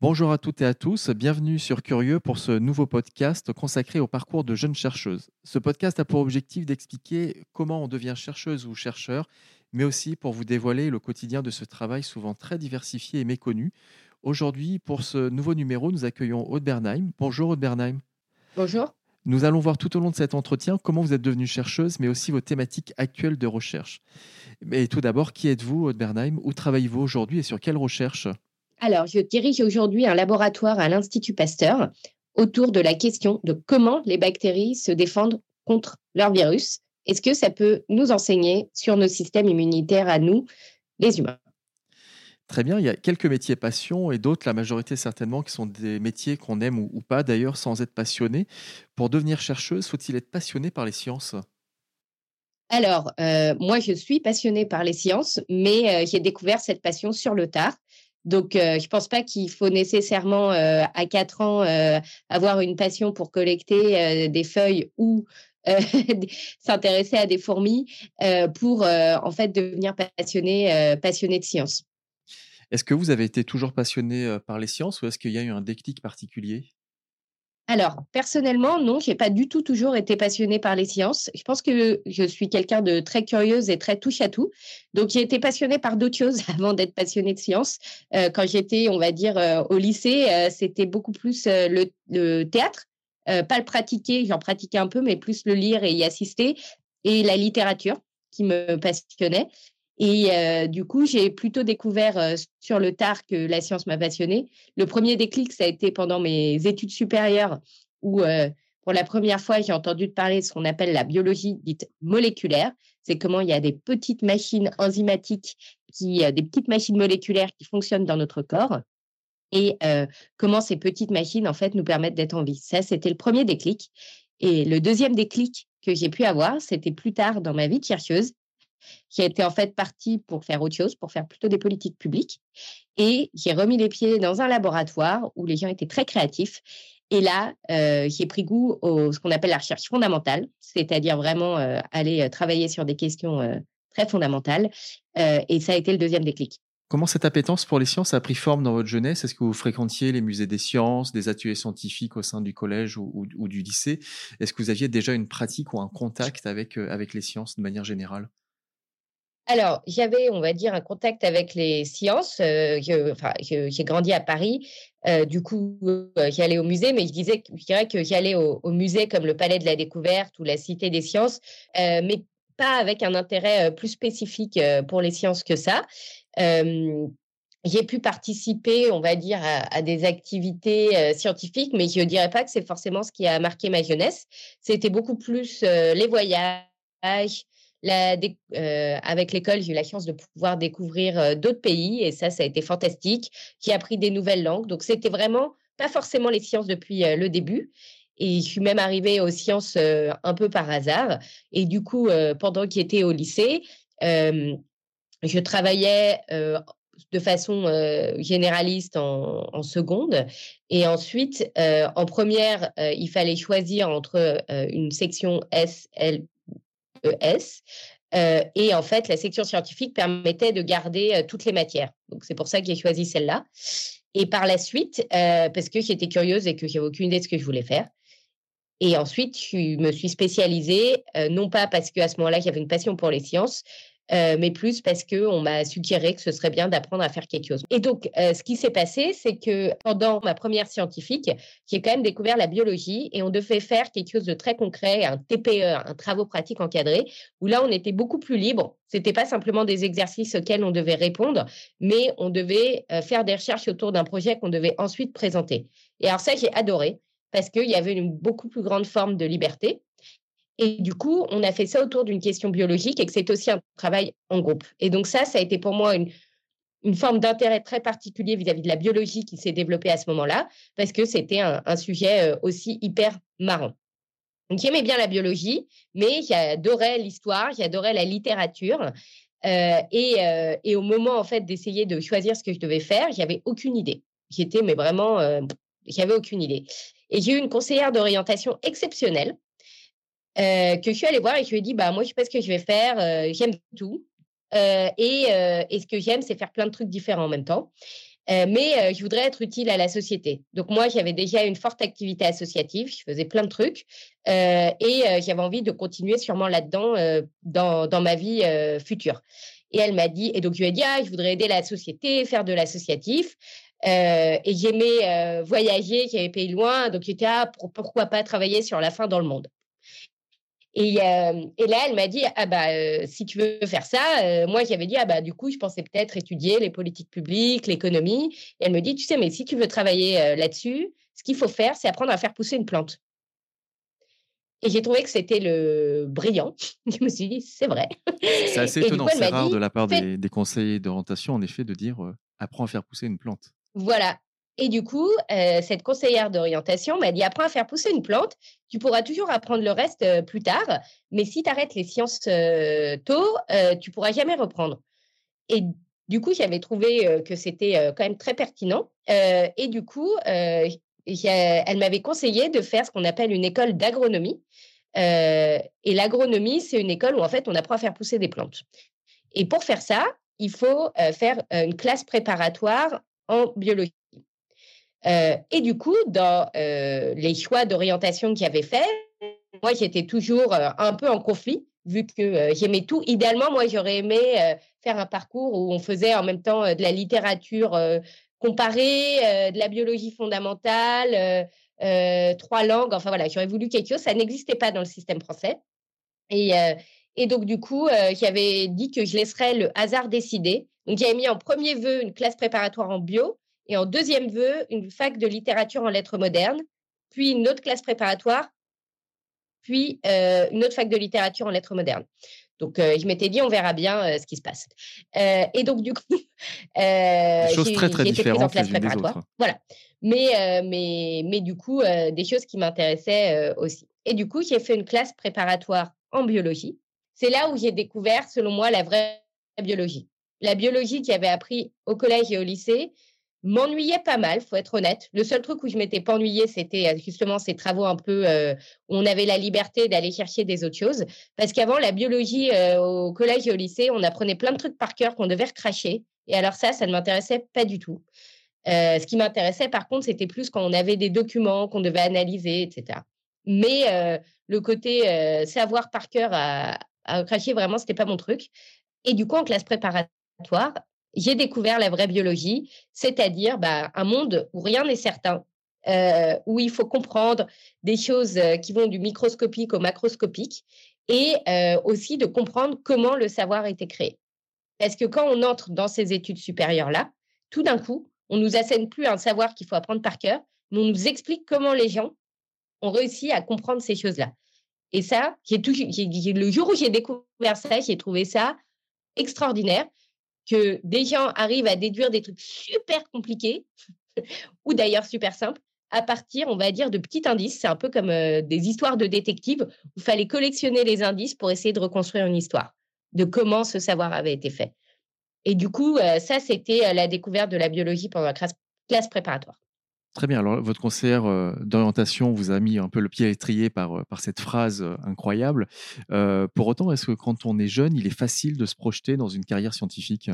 Bonjour à toutes et à tous, bienvenue sur Curieux pour ce nouveau podcast consacré au parcours de jeunes chercheuses. Ce podcast a pour objectif d'expliquer comment on devient chercheuse ou chercheur, mais aussi pour vous dévoiler le quotidien de ce travail souvent très diversifié et méconnu. Aujourd'hui, pour ce nouveau numéro, nous accueillons Aude Bernheim. Bonjour Aude Bernheim. Bonjour. Nous allons voir tout au long de cet entretien comment vous êtes devenue chercheuse, mais aussi vos thématiques actuelles de recherche. Et tout d'abord, qui êtes-vous, Aude Bernheim? Où travaillez-vous aujourd'hui et sur quelle recherche? Alors, je dirige aujourd'hui un laboratoire à l'Institut Pasteur autour de la question de comment les bactéries se défendent contre leur virus. Est-ce que ça peut nous enseigner sur nos systèmes immunitaires à nous, les humains? Très bien, il y a quelques métiers passion et d'autres, la majorité certainement, qui sont des métiers qu'on aime ou, pas d'ailleurs sans être passionné. Pour devenir chercheuse, faut-il être passionné par les sciences? Alors, euh, moi, je suis passionnée par les sciences, mais euh, j'ai découvert cette passion sur le tard. Donc, euh, je ne pense pas qu'il faut nécessairement euh, à 4 ans euh, avoir une passion pour collecter des feuilles ou s'intéresser à des fourmis pour en fait devenir passionné, passionné de science. Est-ce que vous avez été toujours passionné par les sciences ou est-ce qu'il y a eu un déclic particulier? Alors, personnellement, non, je n'ai pas du tout toujours été passionnée par les sciences. Je pense que je suis quelqu'un de très curieuse et très touche à tout. Donc, j'ai été passionnée par d'autres choses avant d'être passionnée de sciences. Euh, quand j'étais, on va dire, euh, au lycée, euh, c'était beaucoup plus le, théâtre. pas le pratiquer, j'en pratiquais un peu, mais plus le lire et y assister. Et la littérature qui me passionnait. Et du coup, j'ai plutôt découvert sur le tard que la science m'a passionnée. Le premier déclic, ça a été pendant mes études supérieures où, pour la première fois, j'ai entendu parler de ce qu'on appelle la biologie dite moléculaire. C'est comment il y a des petites machines enzymatiques, qui, des petites machines moléculaires qui fonctionnent dans notre corps et comment ces petites machines, en fait, nous permettent d'être en vie. Ça, c'était le premier déclic. Et le deuxième déclic que j'ai pu avoir, c'était plus tard dans ma vie de chercheuse qui été en fait partie pour faire autre chose, pour faire plutôt des politiques publiques. Et j'ai remis les pieds dans un laboratoire où les gens étaient très créatifs. Et là, euh, j'ai pris goût à ce qu'on appelle la recherche fondamentale, c'est-à-dire vraiment euh, aller euh, travailler sur des questions très fondamentales. et ça a été le deuxième déclic. Comment cette appétence pour les sciences a pris forme dans votre jeunesse? Est-ce que vous fréquentiez les musées des sciences, des ateliers scientifiques au sein du collège ou, ou du lycée? Est-ce que vous aviez déjà une pratique ou un contact avec, avec les sciences de manière générale? Alors, j'avais, on va dire, un contact avec les sciences. Euh, j'ai grandi à Paris. Euh, du coup, euh, j'allais au musée, mais je, disais, dirais que j'allais au, au, musée comme le Palais de la Découverte ou la Cité des Sciences, mais pas avec un intérêt plus spécifique pour les sciences que ça. j'ai pu participer, on va dire, à, à des activités scientifiques, mais je ne dirais pas que c'est forcément ce qui a marqué ma jeunesse. C'était beaucoup plus les voyages, euh, avec l'école, j'ai eu la chance de pouvoir découvrir euh, d'autres pays et ça, ça a été fantastique. J'ai appris des nouvelles langues. Donc, c'était vraiment pas forcément les sciences depuis euh, le début. Et je suis même arrivée aux sciences un peu par hasard. Et du coup, pendant qu'il était au lycée, je travaillais de façon généraliste en, seconde. Et ensuite, en première, il fallait choisir entre une section S, L, ES. Euh, et en fait, la section scientifique permettait de garder euh, toutes les matières. Donc, c'est pour ça que j'ai choisi celle-là. Et par la suite, euh, parce que j'étais curieuse et que j'avais aucune idée de ce que je voulais faire. Et ensuite, je me suis spécialisée, non pas parce qu'à ce moment-là, j'avais une passion pour les sciences, euh, mais plus parce qu'on m'a suggéré que ce serait bien d'apprendre à faire quelque chose. Et donc, euh, ce qui s'est passé, c'est que pendant ma première scientifique, j'ai quand même découvert la biologie et on devait faire quelque chose de très concret, un TPE, un travaux pratiques encadrés, où là, on était beaucoup plus libre. C'était pas simplement des exercices auxquels on devait répondre, mais on devait euh, faire des recherches autour d'un projet qu'on devait ensuite présenter. Et alors ça, j'ai adoré parce qu'il y avait une beaucoup plus grande forme de liberté. Et du coup, on a fait ça autour d'une question biologique et que c'est aussi un travail en groupe. Et donc ça, ça a été pour moi une, forme d'intérêt très particulier vis-à-vis de la biologie qui s'est développée à ce moment-là, parce que c'était un, sujet aussi hyper marrant. Donc, j'aimais bien la biologie, mais j'adorais l'histoire, j'adorais la littérature. Euh, et, euh, et, au moment en fait d'essayer de choisir ce que je devais faire, j'avais aucune idée. J'étais mais vraiment, euh, j'avais aucune idée. Et j'ai eu une conseillère d'orientation exceptionnelle que je suis allée voir et je lui ai dit bah moi je sais pas ce que je vais faire, j'aime tout et, et, ce que j'aime c'est faire plein de trucs différents en même temps. Euh, mais euh, je voudrais être utile à la société. Donc moi, j'avais déjà une forte activité associative, je faisais plein de trucs euh, et j'avais envie de continuer sûrement là-dedans dans, dans, ma vie future. Et elle m'a dit, et donc je lui ai dit, ah, je voudrais aider la société, faire de l'associatif. et j'aimais voyager, j'avais pays loin, donc j'étais, ah, pourquoi pas travailler sur la fin dans le monde. Et, et, là, elle m'a dit ah bah si tu veux faire ça, moi j'avais dit ah bah du coup je pensais peut-être étudier les politiques publiques, l'économie. Et elle me dit tu sais mais si tu veux travailler là-dessus, ce qu'il faut faire c'est apprendre à faire pousser une plante. Et j'ai trouvé que c'était le brillant. Je me suis dit c'est vrai. C'est assez étonnant, c'est rare de la part des, des conseillers d'orientation en effet de dire apprends à faire pousser une plante. Voilà, et du coup, euh, cette conseillère d'orientation m'a dit apprends à faire pousser une plante, tu pourras toujours apprendre le reste euh, plus tard, mais si tu arrêtes les sciences euh, tôt, tu pourras jamais reprendre. Et du coup, j'avais trouvé que c'était quand même très pertinent. et du coup, elle m'avait conseillé de faire ce qu'on appelle une école d'agronomie. et l'agronomie, c'est une école où en fait, on apprend à faire pousser des plantes. Et pour faire ça, il faut faire une classe préparatoire en biologie. Euh, et du coup, dans euh, les choix d'orientation qu'il avait fait, moi, j'étais toujours euh, un peu en conflit, vu que j'aimais tout. Idéalement, moi, j'aurais aimé faire un parcours où on faisait en même temps de la littérature comparée, de la biologie fondamentale, trois langues. Enfin voilà, j'aurais voulu quelque chose. Ça n'existait pas dans le système français. Et, et donc, du coup, j'avais dit que je laisserais le hasard décider. Donc, j'avais mis en premier vœu une classe préparatoire en bio et en deuxième vœu, une fac de littérature en lettres modernes, puis une autre classe préparatoire, puis euh, une autre fac de littérature en lettres modernes. Donc, euh, je m'étais dit, on verra bien euh, ce qui se passe. et donc, du coup, des choses très, très différentes en classe préparatoire. Voilà. Mais, mais, mais du coup, des choses qui m'intéressaient aussi. Et du coup, j'ai fait une classe préparatoire en biologie. C'est là où j'ai découvert, selon moi, la vraie biologie. La biologie que j'avais appris au collège et au lycée, m'ennuyais pas mal, faut être honnête. Le seul truc où je m'étais pas ennuyée, c'était euh, justement ces travaux un peu euh, où on avait la liberté d'aller chercher des autres choses. Parce qu'avant, la biologie euh, au collège et au lycée, on apprenait plein de trucs par cœur qu'on devait recracher. Et alors ça, ça ne m'intéressait pas du tout. ce qui m'intéressait, par contre, c'était plus quand on avait des documents qu'on devait analyser, etc. Mais le côté savoir par cœur à, à recracher, vraiment, c'était pas mon truc. Et du coup, en classe préparatoire, j'ai découvert la vraie biologie, c'est-à-dire bah, un monde où rien n'est certain, euh, où il faut comprendre des choses euh, qui vont du microscopique au macroscopique et euh, aussi de comprendre comment le savoir a été créé. Parce que quand on entre dans ces études supérieures-là, tout d'un coup, on nous assène plus un savoir qu'il faut apprendre par cœur, mais on nous explique comment les gens ont réussi à comprendre ces choses-là. Et ça, le jour où j'ai découvert ça, j'ai trouvé ça extraordinaire que des gens arrivent à déduire des trucs super compliqués, ou d'ailleurs super simples, à partir, on va dire, de petits indices. C'est un peu comme euh, des histoires de détectives où il fallait collectionner les indices pour essayer de reconstruire une histoire, de comment ce savoir avait été fait. Et du coup, euh, ça, c'était euh, la découverte de la biologie pendant la classe, préparatoire. Très bien. Alors, votre conseillère d'orientation vous a mis un peu le pied à l'étrier par, par cette phrase incroyable. pour autant, est-ce que quand on est jeune, il est facile de se projeter dans une carrière scientifique?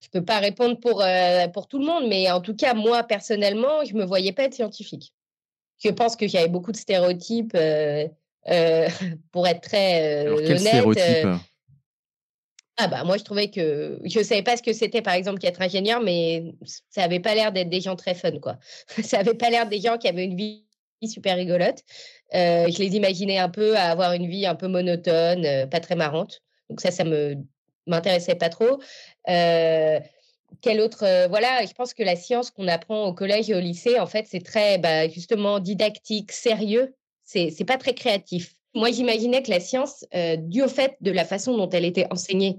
Je ne peux pas répondre pour, pour tout le monde, mais en tout cas, moi, personnellement, je ne me voyais pas être scientifique. Je pense que j'avais beaucoup de stéréotypes. pour être très Alors, Stéréotype ah bah moi je trouvais que je savais pas ce que c'était par exemple qu'être ingénieur, mais ça avait pas l'air d'être des gens très fun quoi. ça avait pas l'air des gens qui avaient une vie super rigolote. Euh, je les imaginais un peu à avoir une vie un peu monotone, euh, pas très marrante. Donc ça, ça me m'intéressait pas trop. Euh, autre Voilà, je pense que la science qu'on apprend au collège et au lycée, en fait, c'est très bah, justement didactique, sérieux. C'est c'est pas très créatif. Moi, j'imaginais que la science, dû au fait de la façon dont elle était enseignée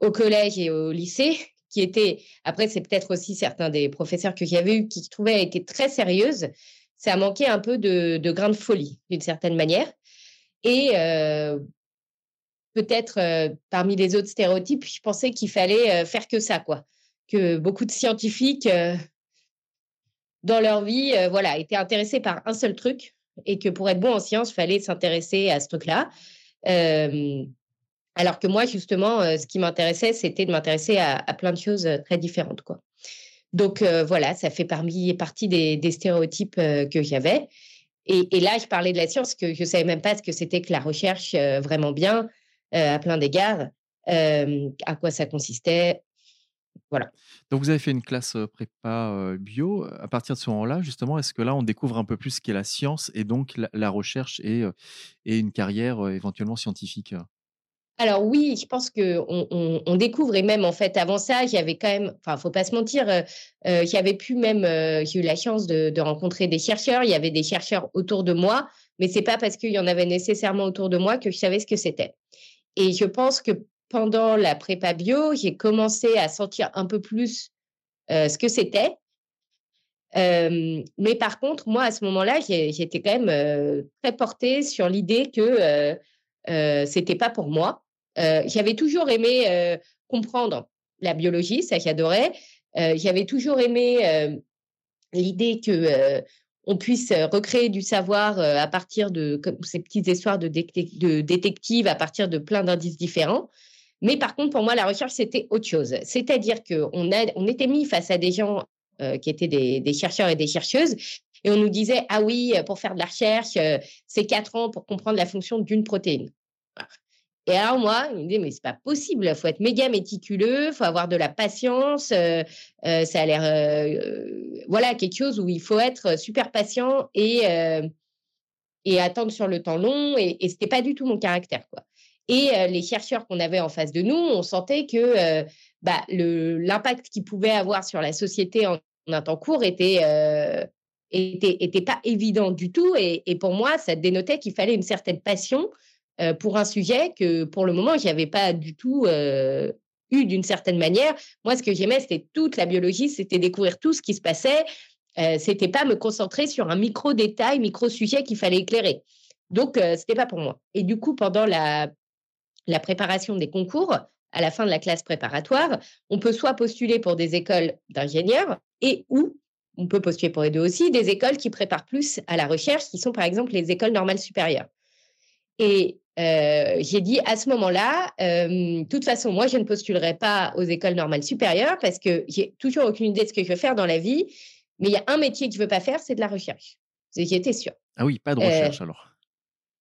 au collège et au lycée, qui était, après, c'est peut-être aussi certains des professeurs que j'avais eu qui trouvaient été très sérieuses, ça manquait un peu de, de grain de folie, d'une certaine manière. Et peut-être parmi les autres stéréotypes, je pensais qu'il fallait faire que ça, quoi. Que beaucoup de scientifiques, dans leur vie, voilà, étaient intéressés par un seul truc et que pour être bon en sciences, il fallait s'intéresser à ce truc-là. alors que moi, justement, ce qui m'intéressait, c'était de m'intéresser à, plein de choses très différentes, quoi. Donc voilà, ça fait parmi, partie des, des stéréotypes que j'avais. Et, et, là, je parlais de la science, que je ne savais même pas ce que c'était que la recherche vraiment bien. Euh, à plein d'égards, euh, à quoi ça consistait. Voilà. Donc, vous avez fait une classe prépa bio. À partir de ce moment-là, justement, est-ce que là, on découvre un peu plus ce qu'est la science et donc la, recherche et, et, une carrière éventuellement scientifique alors oui, je pense qu'on on, découvre, et même en fait avant ça, j'avais quand même, enfin, faut pas se mentir, j'avais pu même, j'ai eu la chance de, de, rencontrer des chercheurs, il y avait des chercheurs autour de moi, mais c'est pas parce qu'il y en avait nécessairement autour de moi que je savais ce que c'était. Et je pense que pendant la prépa bio, j'ai commencé à sentir un peu plus ce que c'était. mais par contre, moi, à ce moment-là, j'étais quand même très portée sur l'idée que ce n'était pas pour moi. J'avais toujours aimé comprendre la biologie, ça j'adorais. J'avais toujours aimé l'idée que on puisse euh, recréer du savoir euh, à partir de ces petites histoires de, de détectives, à partir de plein d'indices différents. Mais par contre, pour moi, la recherche, c'était autre chose. C'est-à-dire qu'on on était mis face à des gens euh, qui étaient des, chercheurs et des chercheuses, et on nous disait, ah oui, pour faire de la recherche, c'est quatre ans pour comprendre la fonction d'une protéine. Et alors, moi, il me dit, mais c'est pas possible, il faut être méga méticuleux, il faut avoir de la patience, euh, euh, ça a l'air, euh, voilà, quelque chose où il faut être super patient et, et attendre sur le temps long, et, et c'était pas du tout mon caractère, quoi. Et les chercheurs qu'on avait en face de nous, on sentait que bah, l'impact qu'ils pouvaient avoir sur la société en, un temps court était, était, était, pas évident du tout, et, pour moi, ça dénotait qu'il fallait une certaine passion euh, pour un sujet que pour le moment, je n'avais pas du tout euh, eu d'une certaine manière. Moi, ce que j'aimais, c'était toute la biologie, c'était découvrir tout ce qui se passait. Euh, c'était pas me concentrer sur un micro détail, micro sujet qu'il fallait éclairer. Donc, euh, c'était pas pour moi. Et du coup, pendant la, la préparation des concours, à la fin de la classe préparatoire, on peut soit postuler pour des écoles d'ingénieurs et ou on peut postuler pour les deux aussi, des écoles qui préparent plus à la recherche, qui sont par exemple les écoles normales supérieures. Et euh, j'ai dit à ce moment-là, de toute façon, moi, je ne postulerai pas aux écoles normales supérieures parce que j'ai toujours aucune idée de ce que je veux faire dans la vie. Mais il y a un métier que je ne veux pas faire, c'est de la recherche. J'étais sûre. Ah oui, pas de recherche alors.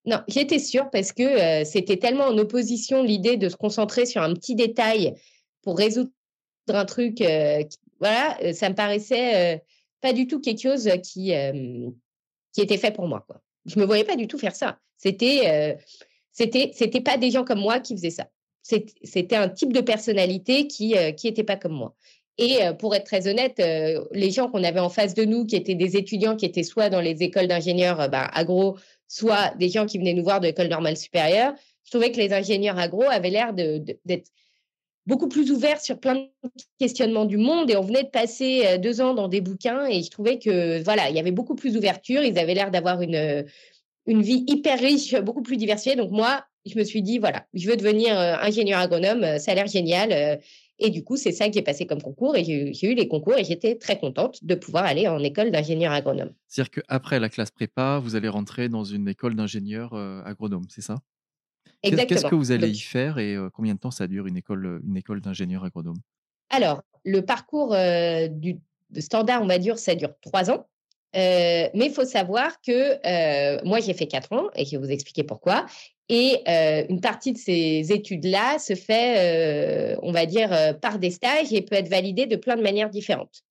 Non, j'étais sûre parce que c'était tellement en opposition l'idée de se concentrer sur un petit détail pour résoudre un truc. voilà, ça me paraissait pas du tout quelque chose qui, qui était fait pour moi. Quoi. Je me voyais pas du tout faire ça. C'était c'était c'était pas des gens comme moi qui faisaient ça. C'était un type de personnalité qui euh, qui pas comme moi. Et euh, pour être très honnête, euh, les gens qu'on avait en face de nous, qui étaient des étudiants qui étaient soit dans les écoles d'ingénieurs bah, agro, soit des gens qui venaient nous voir de l'école normale supérieure, je trouvais que les ingénieurs agro avaient l'air d'être beaucoup plus ouverts sur plein de questionnements du monde et on venait de passer deux ans dans des bouquins et je trouvais que voilà il y avait beaucoup plus d'ouverture ils avaient l'air d'avoir une une vie hyper riche, beaucoup plus diversifiée. Donc moi, je me suis dit, voilà, je veux devenir euh, ingénieur agronome, euh, ça a l'air génial. Euh, et du coup, c'est ça qui est passé comme concours. Et j'ai eu les concours et j'étais très contente de pouvoir aller en école d'ingénieur agronome. C'est-à-dire qu'après la classe prépa, vous allez rentrer dans une école d'ingénieur agronome, c'est ça? Exactement. Qu'est-ce que vous allez y faire et combien de temps ça dure une école, une école d'ingénieur agronome? Alors, le parcours du, de standard, on va dire, ça dure trois ans. Euh, mais il faut savoir que euh, moi, j'ai fait quatre ans et je vais vous expliquer pourquoi. Et euh, une partie de ces études-là se fait, on va dire, par des stages et peut être validée de plein de manières différentes.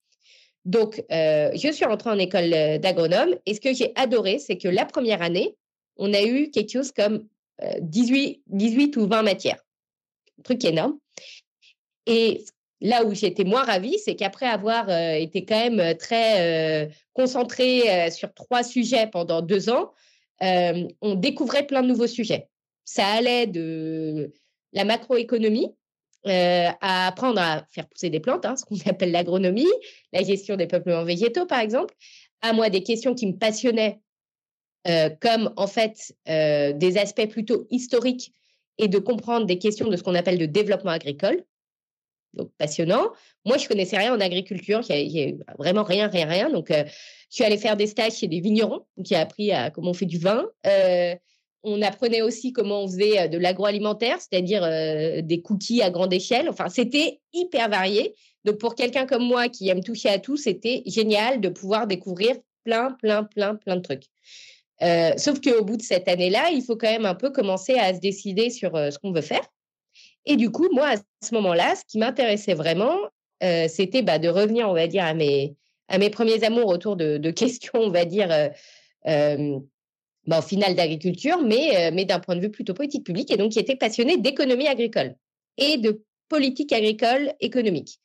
Donc, je suis rentrée en école d'agronome et ce que j'ai adoré, c'est que la première année, on a eu quelque chose comme 18, 18 ou 20 matières. Un truc énorme. Et là où j'étais moins ravie, c'est qu'après avoir été quand même très concentrée sur trois sujets pendant deux ans, on découvrait plein de nouveaux sujets. Ça allait de la macroéconomie, à apprendre à faire pousser des plantes, hein, ce qu'on appelle l'agronomie, la gestion des peuplements végétaux, par exemple, à moi des questions qui me passionnaient, comme en fait des aspects plutôt historiques et de comprendre des questions de ce qu'on appelle de développement agricole. Donc, passionnant. Moi, je connaissais rien en agriculture. A, vraiment rien, rien, rien. Donc, je suis allée faire des stages chez des vignerons. qui a appris à comment on fait du vin. on apprenait aussi comment on faisait de l'agroalimentaire, c'est-à-dire des cookies à grande échelle. Enfin, c'était hyper varié. Donc, pour quelqu'un comme moi qui aime toucher à tout, c'était génial de pouvoir découvrir plein, plein, plein, plein de trucs. Euh, sauf qu'au bout de cette année-là, il faut quand même un peu commencer à se décider sur euh, ce qu'on veut faire. Et du coup, moi, à ce moment-là, ce qui m'intéressait vraiment, euh, c'était bah, de revenir, on va dire, à mes, premiers amours autour de, questions, on va dire, bah, au final d'agriculture, mais, mais d'un point de vue plutôt politique publique, et donc qui était passionné d'économie agricole et de politique agricole économique.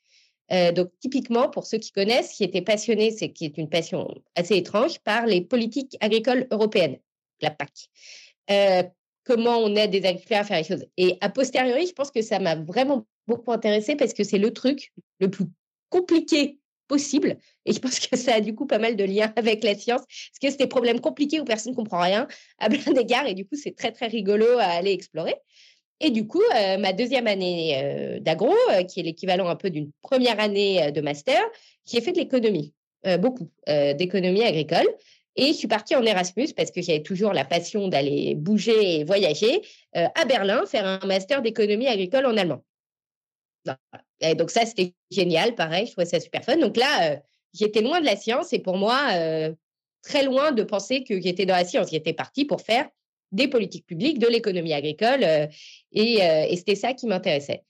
Euh, donc, typiquement, pour ceux qui connaissent, qui étaient passionnés, c'est qui est une passion assez étrange, par les politiques agricoles européennes, la PAC. Comment on aide des agriculteurs à faire les choses. Et a posteriori, je pense que ça m'a vraiment beaucoup intéressé parce que c'est le truc le plus compliqué possible. Et je pense que ça a du coup pas mal de liens avec la science, parce que c'est des problèmes compliqués où personne ne comprend rien à plein d'égards. Et du coup, c'est très, très rigolo à aller explorer. Et du coup, euh, ma deuxième année euh, d'agro, euh, qui est l'équivalent un peu d'une première année de master, j'ai fait de l'économie, beaucoup d'économie agricole. Et je suis partie en Erasmus parce que j'avais toujours la passion d'aller bouger et voyager à Berlin, faire un master d'économie agricole en allemand. Donc ça, c'était génial, pareil, je trouvais ça super fun. Donc là, j'étais loin de la science et pour moi, très loin de penser que j'étais dans la science. J'étais partie pour faire des politiques publiques, de l'économie agricole, euh, et, euh, c'était ça qui m'intéressait.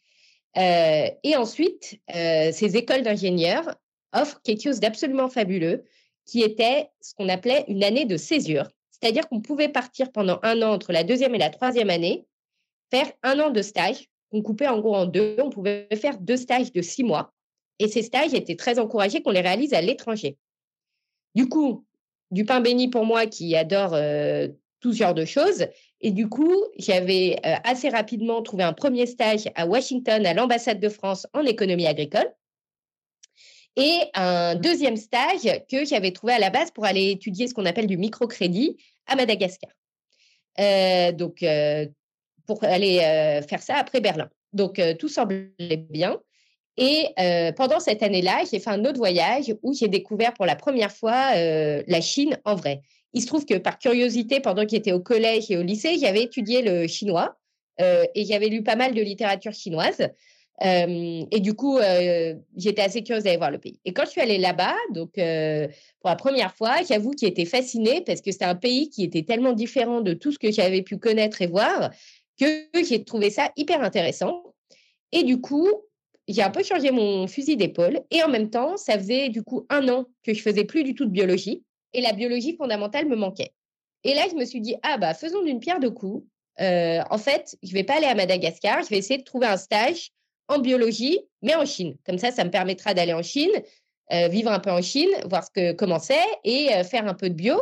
Euh, et ensuite, ces écoles d'ingénieurs offrent quelque chose d'absolument fabuleux, qui était ce qu'on appelait une année de césure, c'est-à-dire qu'on pouvait partir pendant un an entre la deuxième et la troisième année, faire un an de stage, qu'on coupait en gros en deux, on pouvait faire deux stages de six mois, et ces stages étaient très encouragés qu'on les réalise à l'étranger. Du coup, du pain béni pour moi qui adore tout ce genre de choses. Et du coup, j'avais euh, assez rapidement trouvé un premier stage à Washington, à l'ambassade de France en économie agricole. Et un deuxième stage que j'avais trouvé à la base pour aller étudier ce qu'on appelle du microcrédit à Madagascar. Euh, donc, euh, pour aller faire ça après Berlin. Donc, tout semblait bien. Et pendant cette année-là, j'ai fait un autre voyage où j'ai découvert pour la première fois la Chine en vrai. Il se trouve que par curiosité, pendant qu'il était au collège et au lycée, j'avais étudié le chinois euh, et j'avais lu pas mal de littérature chinoise. Et du coup, j'étais assez curieuse d'aller voir le pays. Et quand je suis allée là-bas, donc pour la première fois, j'avoue qu'il était fasciné parce que c'était un pays qui était tellement différent de tout ce que j'avais pu connaître et voir que j'ai trouvé ça hyper intéressant. Et du coup, j'ai un peu changé mon fusil d'épaule. Et en même temps, ça faisait du coup un an que je faisais plus du tout de biologie et la biologie fondamentale me manquait. Et là, je me suis dit, ah bah, faisons d'une pierre deux coups. En fait, je vais pas aller à Madagascar, je vais essayer de trouver un stage en biologie, mais en Chine. Comme ça, ça me permettra d'aller en Chine, euh, vivre un peu en Chine, voir ce que, comment c'est et euh, faire un peu de bio.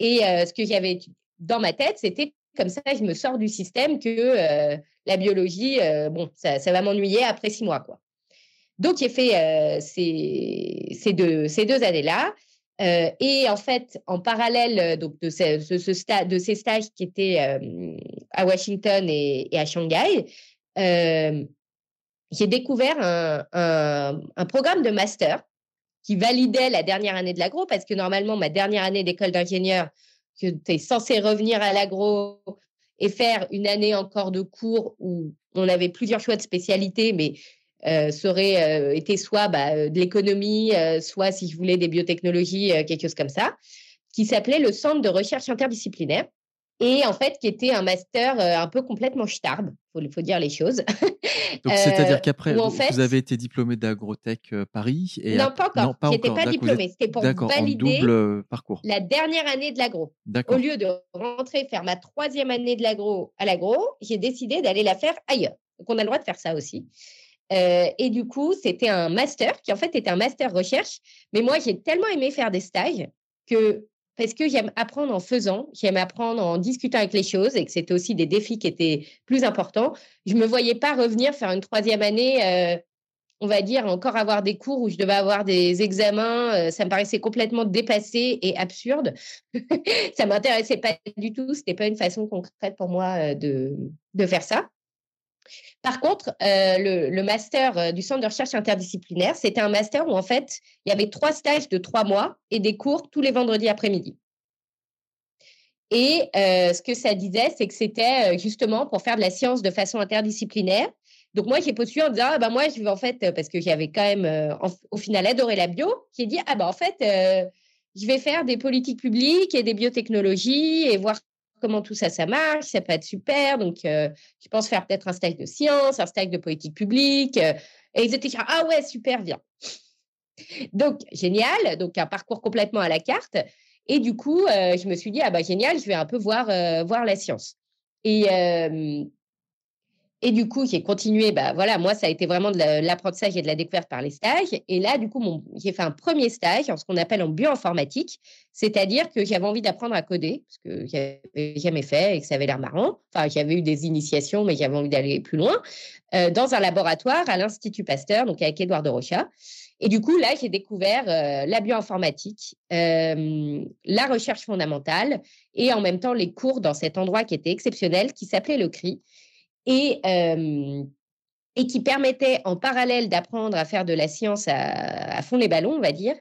Et ce que j'avais dans ma tête, c'était comme ça, je me sors du système que la biologie, bon, ça, va m'ennuyer après six mois. Quoi. Donc, j'ai fait ces, ces, deux, ces deux années-là. Euh, et en fait, en parallèle euh, donc, de, ce, ce, de ces stages qui étaient euh, à Washington et, à Shanghai, j'ai découvert un, un, programme de master qui validait la dernière année de l'agro, parce que normalement, ma dernière année d'école d'ingénieur, j'étais censée revenir à l'agro et faire une année encore de cours où on avait plusieurs choix de spécialité, mais euh, serait euh, été soit bah, euh, de l'économie, soit si je voulais des biotechnologies, quelque chose comme ça, qui s'appelait le Centre de recherche interdisciplinaire et en fait qui était un master un peu complètement starbe, il faut, dire les choses. Donc c'est-à-dire qu'après vous avez été diplômé d'Agrotech Paris et non pas encore, non, n'étais pas diplômé, c'était pour valider double parcours. la dernière année de l'agro. Au lieu de rentrer faire ma troisième année de l'agro à l'agro, j'ai décidé d'aller la faire ailleurs. Donc on a le droit de faire ça aussi. et du coup, c'était un master qui en fait était un master recherche. Mais moi, j'ai tellement aimé faire des stages que parce que j'aime apprendre en faisant, j'aime apprendre en discutant avec les choses et que c'était aussi des défis qui étaient plus importants. Je ne me voyais pas revenir faire une troisième année on va dire, encore avoir des cours où je devais avoir des examens, euh, ça me paraissait complètement dépassé et absurde. ça m'intéressait pas du tout. C'était pas une façon concrète pour moi euh, de, de faire ça. Par contre, euh, le, master du Centre de recherche interdisciplinaire, c'était un master où en fait, il y avait trois stages de trois mois et des cours tous les vendredis après-midi. Et ce que ça disait, c'est que c'était justement pour faire de la science de façon interdisciplinaire donc moi, j'ai postulé en disant, bah moi, je vais en fait, euh, parce que j'avais quand même, euh, au final, adoré la bio, j'ai dit, ah bah en fait, euh, je vais faire des politiques publiques et des biotechnologies et voir comment tout ça, ça marche, ça peut être super. Donc, je pense faire peut-être un stage de science, un stage de politique publique. et ils étaient genre, ah ouais, super, bien. Donc, génial. Donc, un parcours complètement à la carte. Et du coup, je me suis dit, ah bah génial, je vais un peu voir, voir la science. Et, et du coup, j'ai continué. Bah, voilà, moi, ça a été vraiment de l'apprentissage et de la découverte par les stages. Et là, du coup, j'ai fait un premier stage en ce qu'on appelle en bioinformatique, c'est-à-dire que j'avais envie d'apprendre à coder, parce que j'avais jamais fait et que ça avait l'air marrant. Enfin, j'avais eu des initiations, mais j'avais envie d'aller plus loin, euh, dans un laboratoire à l'Institut Pasteur, donc avec Édouard de Rocha. Et du coup, là, j'ai découvert euh, la bioinformatique, euh, la recherche fondamentale et en même temps les cours dans cet endroit qui était exceptionnel, qui s'appelait le CRI et, qui permettait en parallèle d'apprendre à faire de la science à, fond les ballons, on va dire,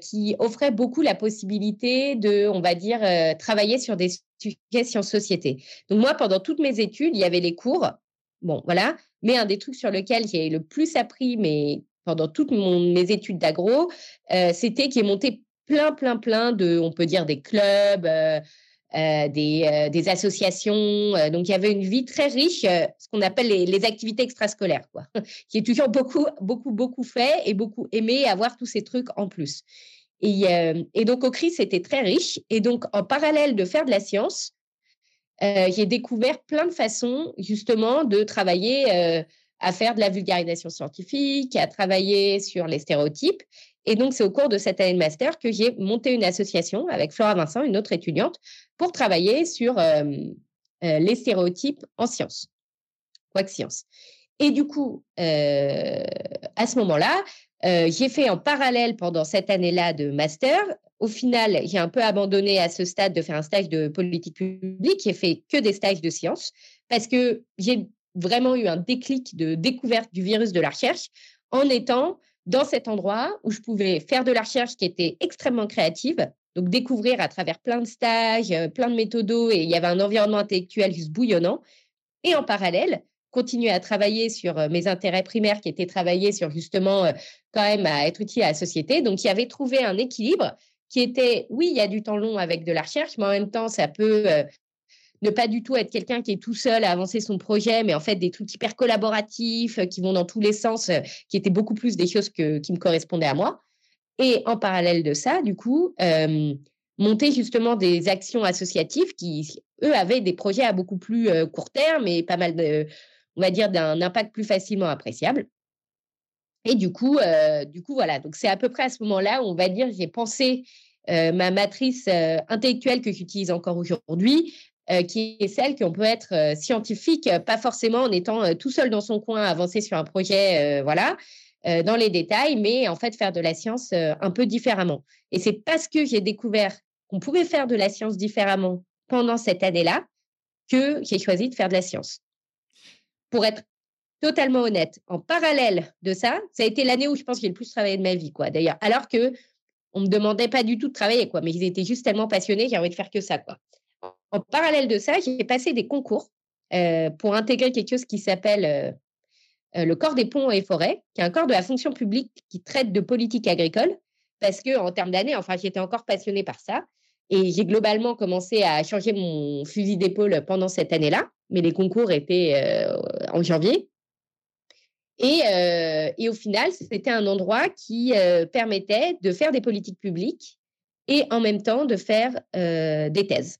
qui offrait beaucoup la possibilité de, on va dire, travailler sur des sujets sciences-société. Donc moi, pendant toutes mes études, il y avait les cours, bon, voilà, mais un des trucs sur lesquels j'ai le plus appris, mais pendant toutes mes études d'agro, c'était qu'il est monté plein, plein, plein de, on peut dire, des clubs, euh, des, euh, des, associations. Euh, donc, il y avait une vie très riche, ce qu'on appelle les, activités extrascolaires, quoi, qui est toujours beaucoup, beaucoup, beaucoup fait et beaucoup aimé avoir tous ces trucs en plus. Et, et donc, au CRI, c'était très riche. Et donc, en parallèle de faire de la science, j'ai découvert plein de façons, justement, de travailler à faire de la vulgarisation scientifique, à travailler sur les stéréotypes. Et donc, c'est au cours de cette année de master que j'ai monté une association avec Flora Vincent, une autre étudiante, pour travailler sur euh, euh, les stéréotypes en sciences, quoi que science. Et du coup, euh, à ce moment-là, j'ai fait en parallèle pendant cette année-là de master. Au final, j'ai un peu abandonné à ce stade de faire un stage de politique publique. J'ai fait que des stages de sciences parce que j'ai vraiment eu un déclic de découverte du virus de la recherche en étant dans cet endroit où je pouvais faire de la recherche qui était extrêmement créative, donc découvrir à travers plein de stages, euh, plein de méthodos, et il y avait un environnement intellectuel juste bouillonnant. Et en parallèle, continuer à travailler sur euh, mes intérêts primaires qui étaient travaillés sur justement euh, quand même à être utile à la société. Donc, il y avait trouvé un équilibre qui était, oui, il y a du temps long avec de la recherche, mais en même temps, ça peut ne pas du tout être quelqu'un qui est tout seul à avancer son projet, mais en fait des trucs hyper collaboratifs euh, qui vont dans tous les sens, euh, qui étaient beaucoup plus des choses qui me correspondaient à moi. Et en parallèle de ça, du coup, euh, monter justement des actions associatives qui, eux, avaient des projets à beaucoup plus court terme et pas mal de, on va dire, d'un impact plus facilement appréciable. Et du coup, du coup, voilà. Donc c'est à peu près à ce moment-là où on va dire j'ai pensé ma matrice intellectuelle que j'utilise encore aujourd'hui euh, qui est celle qu'on peut être euh, scientifique, euh, pas forcément en étant tout seul dans son coin, avancer sur un projet, voilà, dans les détails, mais en fait faire de la science un peu différemment. Et c'est parce que j'ai découvert qu'on pouvait faire de la science différemment pendant cette année-là que j'ai choisi de faire de la science. Pour être totalement honnête, en parallèle de ça, ça a été l'année où je pense que j'ai le plus travaillé de ma vie, quoi. D'ailleurs, alors que on me demandait pas du tout de travailler, quoi, mais ils étaient juste tellement passionnés, j'ai envie de faire que ça, quoi en parallèle de ça, j'ai passé des concours euh, pour intégrer quelque chose qui s'appelle euh, euh, le corps des ponts et forêts, qui est un corps de la fonction publique qui traite de politique agricole. Parce que en termes d'années, enfin, j'étais encore passionnée par ça. Et j'ai globalement commencé à changer mon fusil d'épaule pendant cette année-là. Mais les concours étaient en janvier. Et, et, au final, c'était un endroit qui permettait de faire des politiques publiques et en même temps de faire des thèses.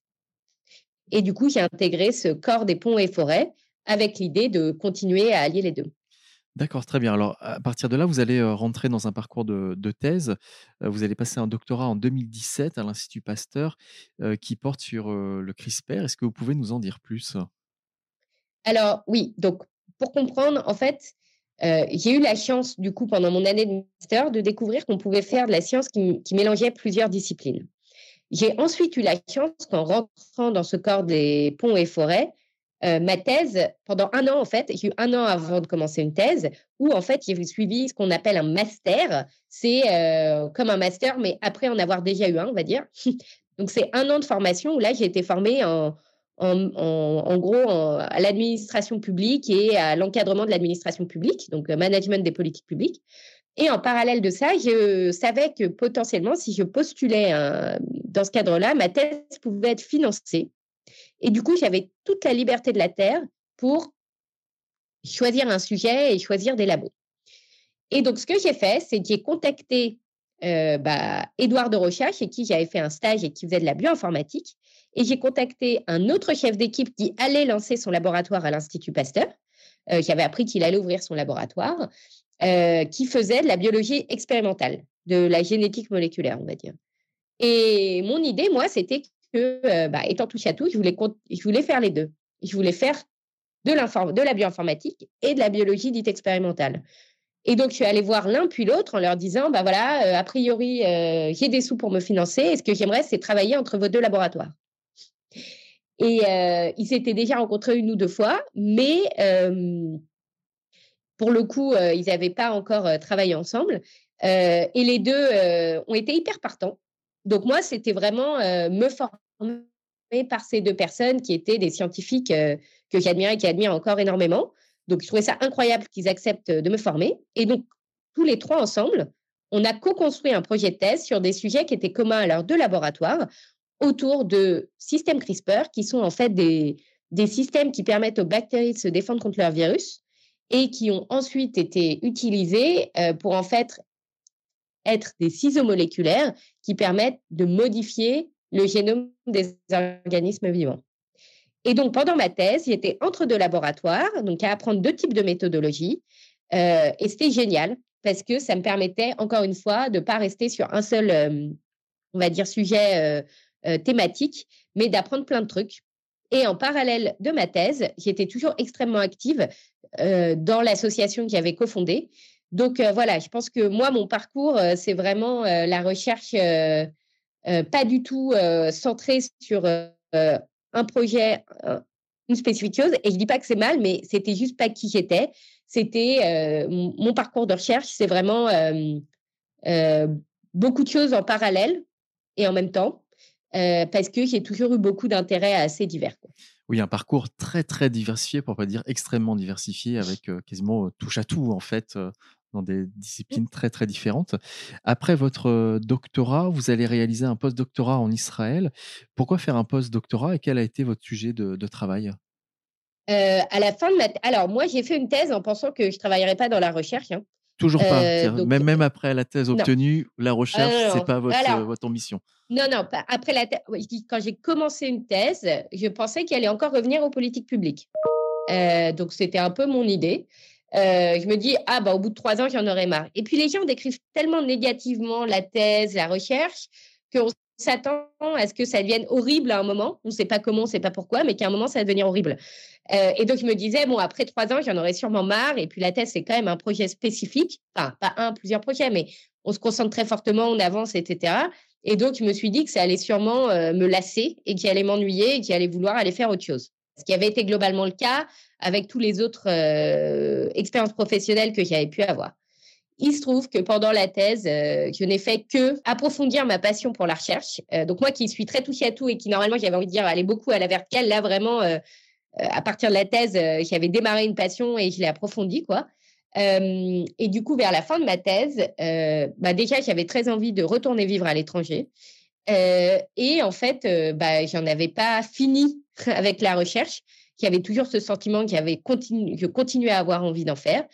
Et du coup, j'ai intégré ce corps des ponts et forêts avec l'idée de continuer à allier les deux. D'accord, très bien. Alors, à partir de là, vous allez rentrer dans un parcours de, de thèse. Vous allez passer un doctorat en 2017 à l'Institut Pasteur qui porte sur le CRISPR. Est-ce que vous pouvez nous en dire plus? Alors, oui. Donc, pour comprendre, en fait, j'ai eu la chance, du coup, pendant mon année de master, de découvrir qu'on pouvait faire de la science qui, qui mélangeait plusieurs disciplines. J'ai ensuite eu la chance qu'en rentrant dans ce corps des ponts et forêts, euh, ma thèse, pendant un an, en fait, j'ai eu un an avant de commencer une thèse, où, en fait, j'ai suivi ce qu'on appelle un master. C'est euh, comme un master, mais après en avoir déjà eu un, on va dire. Donc, c'est un an de formation où là, j'ai été formée en, en, gros à l'administration publique et à l'encadrement de l'administration publique, donc euh, management des politiques publiques. Et en parallèle de ça, je savais que potentiellement, si je postulais dans ce cadre-là, ma thèse pouvait être financée et du coup, j'avais toute la liberté de la Terre pour choisir un sujet et choisir des labos. Et donc, ce que j'ai fait, c'est que j'ai contacté euh, bah, Édouard de Rocha, chez qui j'avais fait un stage et qui faisait de la bioinformatique. Et j'ai contacté un autre chef d'équipe qui allait lancer son laboratoire à l'Institut Pasteur. Euh, J'avais appris qu'il allait ouvrir son laboratoire, euh, qui faisait de la biologie expérimentale, de la génétique moléculaire, on va dire. Et mon idée, moi, c'était que, euh, bah, étant touche à tout, je voulais, je voulais faire les deux. Je voulais faire de, de la bioinformatique et de la biologie dite expérimentale. Et donc, je suis allée voir l'un puis l'autre en leur disant, bah voilà, euh, a priori, j'ai des sous pour me financer et ce que j'aimerais, c'est travailler entre vos deux laboratoires. Et ils s'étaient déjà rencontrés une ou deux fois, mais pour le coup, ils n'avaient pas encore travaillé ensemble. et les deux ont été hyper partants. Donc moi, c'était vraiment me former par ces deux personnes qui étaient des scientifiques euh, que j'admirais et qui admirent encore énormément. Donc, je trouvais ça incroyable qu'ils acceptent de me former. Et donc, tous les trois ensemble, on a co-construit un projet de thèse sur des sujets qui étaient communs à leurs deux laboratoires autour de systèmes CRISPR, qui sont en fait des, des systèmes qui permettent aux bactéries de se défendre contre leurs virus et qui ont ensuite été utilisés euh, pour en fait être des ciseaux moléculaires qui permettent de modifier le génome des organismes vivants. Et donc, pendant ma thèse, j'étais entre deux laboratoires, donc à apprendre deux types de méthodologies. Euh, et c'était génial parce que ça me permettait, encore une fois, de ne pas rester sur un seul, euh, on va dire, sujet euh, thématique, mais d'apprendre plein de trucs. Et en parallèle de ma thèse, j'étais toujours extrêmement active dans l'association que j'avais cofondée. Donc voilà, je pense que moi, mon parcours, c'est vraiment la recherche euh, pas du tout euh, centré sur euh, un projet, une spécifique chose. Et je dis pas que c'est mal, mais c'était juste pas qui j'étais. C'était mon parcours de recherche, c'est vraiment beaucoup de choses en parallèle et en même temps, parce que j'ai toujours eu beaucoup d'intérêts assez divers. Oui, un parcours très très diversifié, pour pas dire extrêmement diversifié, avec quasiment touche à tout en fait dans des disciplines très très différentes. Après votre doctorat, vous allez réaliser un post-doctorat en Israël. Pourquoi faire un post-doctorat et quel a été votre sujet de, travail? À la fin de ma alors moi j'ai fait une thèse en pensant que je travaillerais pas dans la recherche. Hein. Toujours pas. même, même après la thèse obtenue, la recherche, ce n'est pas votre, votre ambition. Non, non, après la thèse. Quand j'ai commencé une thèse, je pensais qu'elle allait encore revenir aux politiques publiques. donc c'était un peu mon idée. Euh, je me dis, ah, bah, au bout de trois ans, j'en aurais marre. Et puis, les gens décrivent tellement négativement la thèse, la recherche, qu'on s'attend à ce que ça devienne horrible à un moment. On ne sait pas comment, on ne sait pas pourquoi, mais qu'à un moment, ça va devenir horrible. Euh, et donc, je me disais, bon, après trois ans, j'en aurais sûrement marre. Et puis, la thèse, c'est quand même un projet spécifique. Enfin, pas un, plusieurs projets, mais on se concentre très fortement, on avance, etc. Et donc, je me suis dit que ça allait sûrement euh, me lasser et qu'il allait m'ennuyer et qu'il allait vouloir aller faire autre chose. Ce qui avait été globalement le cas avec tous les autres euh, expériences professionnelles que j'avais pu avoir. Il se trouve que pendant la thèse, euh, je n'ai fait que approfondir ma passion pour la recherche. Euh, donc moi qui suis très touchée à tout et qui normalement j'avais envie de dire aller beaucoup à la verticale, là vraiment à partir de la thèse, j'avais démarré une passion et je l'ai approfondie quoi. et du coup vers la fin de ma thèse, bah, déjà j'avais très envie de retourner vivre à l'étranger. et en fait, bah, j'en avais pas fini avec la recherche qui avait toujours ce sentiment qu'il avait continu, à avoir envie d'en faire.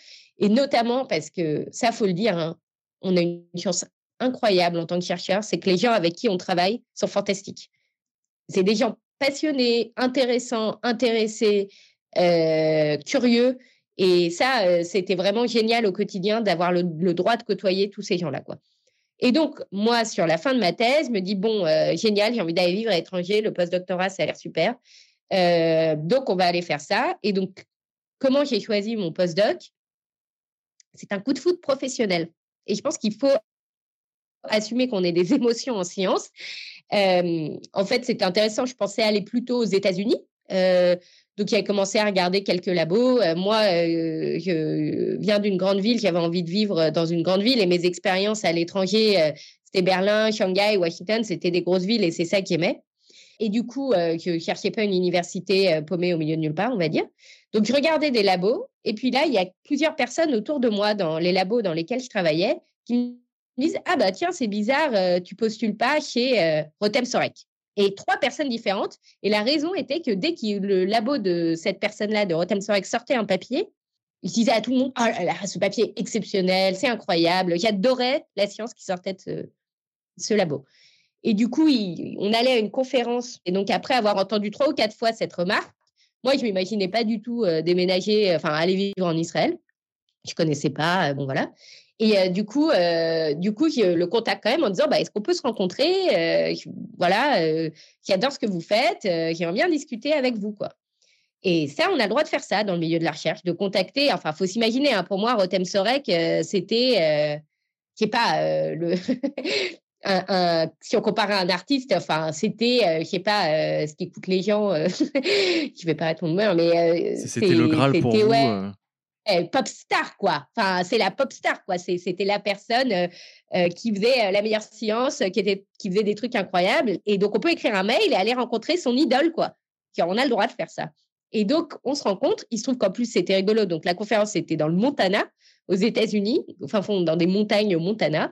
Et notamment parce que, ça, faut le dire, hein, on a une chance incroyable en tant que chercheur, c'est que les gens avec qui on travaille sont fantastiques. C'est des gens passionnés, intéressants, intéressés, euh, curieux. Et ça, c'était vraiment génial au quotidien d'avoir le, droit de côtoyer tous ces gens-là. Et donc, moi, sur la fin de ma thèse, je me dis, bon, génial, j'ai envie d'aller vivre à l'étranger, le post-doctorat, ça a l'air super. donc, on va aller faire ça. Et donc, comment j'ai choisi mon post-doc? C'est un coup de foot professionnel. Et je pense qu'il faut assumer qu'on ait des émotions en sciences. en fait, c'était intéressant. Je pensais aller plutôt aux États-Unis. donc, j'ai commencé à regarder quelques labos. moi, je viens d'une grande ville. J'avais envie de vivre dans une grande ville et mes expériences à l'étranger, c'était Berlin, Shanghai, Washington. C'était des grosses villes et c'est ça que j'aimais. Et du coup, je ne cherchais pas une université paumée au milieu de nulle part, on va dire. Donc, je regardais des labos. Et puis là, il y a plusieurs personnes autour de moi dans les labos dans lesquels je travaillais qui me disent Ah, bah tiens, c'est bizarre, euh, tu postules pas chez euh, Rotem Sorek. Et trois personnes différentes. Et la raison était que dès que le labo de cette personne-là, de Rotem Sorek, sortait un papier, il disait à tout le monde Ah ce papier est exceptionnel, c'est incroyable. J'adorais la science qui sortait de ce, labo. Et du coup, on allait à une conférence. Et donc, après avoir entendu trois ou quatre fois cette remarque, moi, je ne m'imaginais pas du tout euh, déménager, enfin, aller vivre en Israël. Je ne connaissais pas, bon, voilà. Et euh, du coup, euh, du coup, je le contacte quand même en disant, bah, est-ce qu'on peut se rencontrer Voilà, j'adore ce que vous faites, j'aimerais bien discuter avec vous, quoi. Et ça, on a le droit de faire ça dans le milieu de la recherche, de contacter. Enfin, faut s'imaginer. Hein, pour moi, Rotem Sorek, c'était, je sais pas, le. Un, si on compare à un artiste, enfin, c'était, je sais pas, ce qu'écoutent les gens. je vais pas répondre, mais c'était le Graal pour vous. Eh, pop star, quoi. Enfin, c'est la pop star, quoi. C'était la personne euh, euh, qui faisait euh, la meilleure science, qui, était, qui faisait des trucs incroyables. Et donc, on peut écrire un mail et aller rencontrer son idole, quoi. On a le droit de faire ça. Et donc, on se rencontre. Il se trouve qu'en plus, c'était rigolo. Donc, la conférence était dans le Montana, aux États-Unis, enfin, dans des montagnes au Montana.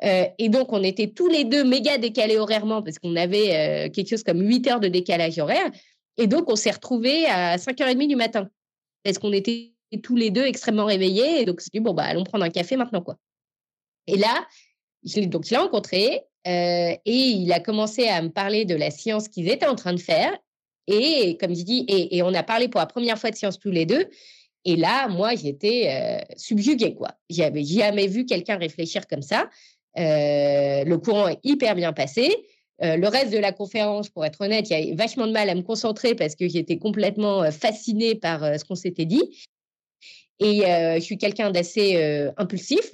Et donc, on était tous les deux méga décalés horairement parce qu'on avait quelque chose comme 8 heures de décalage horaire. Et donc, on s'est retrouvés à 5h30 du matin parce qu'on était tous les deux extrêmement réveillés. Et donc, c'est dit, bon, bah, allons prendre un café maintenant, quoi. Et là, je donc, je l'ai rencontré euh, et il a commencé à me parler de la science qu'ils étaient en train de faire. Et comme je dis, et, on a parlé pour la première fois de science tous les deux. Et là, moi, j'étais euh, subjuguée, quoi. J'avais jamais vu quelqu'un réfléchir comme ça. Euh, le courant est hyper bien passé. le reste de la conférence, pour être honnête, il y a vachement de mal à me concentrer parce que j'étais complètement fascinée par ce qu'on s'était dit. Et je suis quelqu'un d'assez impulsif.